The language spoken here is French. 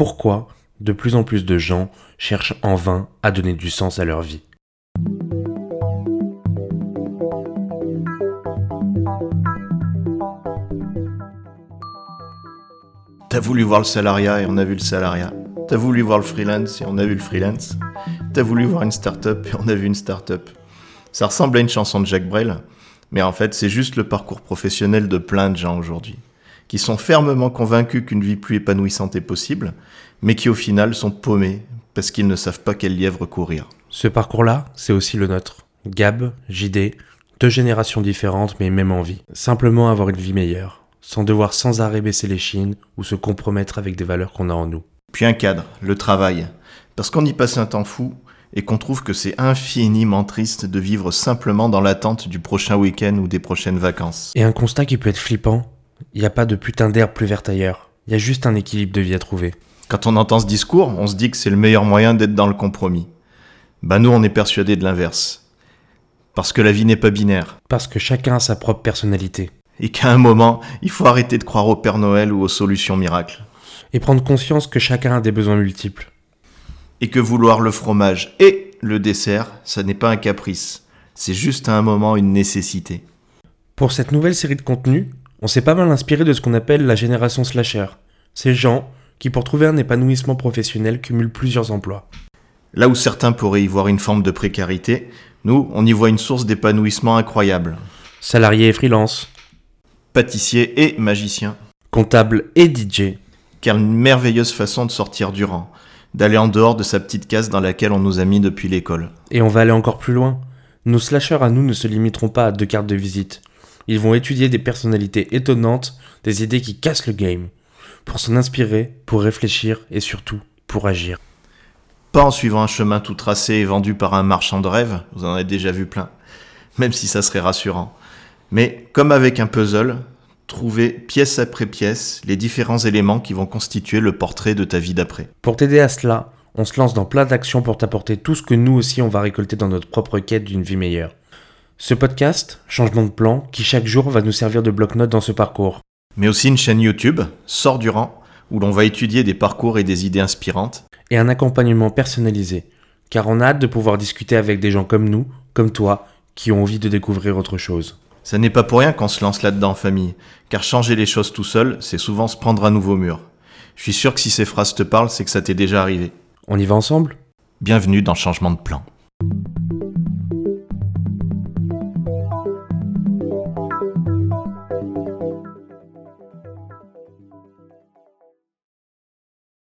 pourquoi de plus en plus de gens cherchent en vain à donner du sens à leur vie. T'as voulu voir le salariat et on a vu le salariat. T'as voulu voir le freelance et on a vu le freelance. T'as voulu voir une start-up et on a vu une start-up. Ça ressemble à une chanson de Jacques Brel, mais en fait, c'est juste le parcours professionnel de plein de gens aujourd'hui, qui sont fermement convaincus qu'une vie plus épanouissante est possible, mais qui au final sont paumés parce qu'ils ne savent pas quel lièvre courir. Ce parcours-là, c'est aussi le nôtre. Gab, JD, deux générations différentes mais même envie. Simplement avoir une vie meilleure, sans devoir sans arrêt baisser les chines ou se compromettre avec des valeurs qu'on a en nous. Puis un cadre, le travail. Parce qu'on y passe un temps fou et qu'on trouve que c'est infiniment triste de vivre simplement dans l'attente du prochain week-end ou des prochaines vacances. Et un constat qui peut être flippant, il n'y a pas de putain d'herbe plus verte ailleurs. Il y a juste un équilibre de vie à trouver. Quand on entend ce discours, on se dit que c'est le meilleur moyen d'être dans le compromis. Bah nous, on est persuadés de l'inverse. Parce que la vie n'est pas binaire. Parce que chacun a sa propre personnalité. Et qu'à un moment, il faut arrêter de croire au Père Noël ou aux solutions miracles. Et prendre conscience que chacun a des besoins multiples. Et que vouloir le fromage et le dessert, ça n'est pas un caprice. C'est juste à un moment une nécessité. Pour cette nouvelle série de contenus, on s'est pas mal inspiré de ce qu'on appelle la génération slasher. Ces gens qui, pour trouver un épanouissement professionnel, cumulent plusieurs emplois. Là où certains pourraient y voir une forme de précarité, nous, on y voit une source d'épanouissement incroyable. Salariés et freelance, Pâtissier et magicien. comptable et DJ. Quelle merveilleuse façon de sortir du rang, d'aller en dehors de sa petite case dans laquelle on nous a mis depuis l'école. Et on va aller encore plus loin. Nos slashers à nous ne se limiteront pas à deux cartes de visite. Ils vont étudier des personnalités étonnantes, des idées qui cassent le game. Pour s'en inspirer, pour réfléchir et surtout pour agir. Pas en suivant un chemin tout tracé et vendu par un marchand de rêves, vous en avez déjà vu plein, même si ça serait rassurant. Mais comme avec un puzzle, trouver pièce après pièce les différents éléments qui vont constituer le portrait de ta vie d'après. Pour t'aider à cela, on se lance dans plein d'actions pour t'apporter tout ce que nous aussi on va récolter dans notre propre quête d'une vie meilleure. Ce podcast, changement de plan, qui chaque jour va nous servir de bloc-notes dans ce parcours. Mais aussi une chaîne YouTube, Sors du rang, où l'on va étudier des parcours et des idées inspirantes. Et un accompagnement personnalisé. Car on a hâte de pouvoir discuter avec des gens comme nous, comme toi, qui ont envie de découvrir autre chose. Ça n'est pas pour rien qu'on se lance là-dedans en famille, car changer les choses tout seul, c'est souvent se prendre un nouveau mur. Je suis sûr que si ces phrases te parlent, c'est que ça t'est déjà arrivé. On y va ensemble? Bienvenue dans Changement de plan.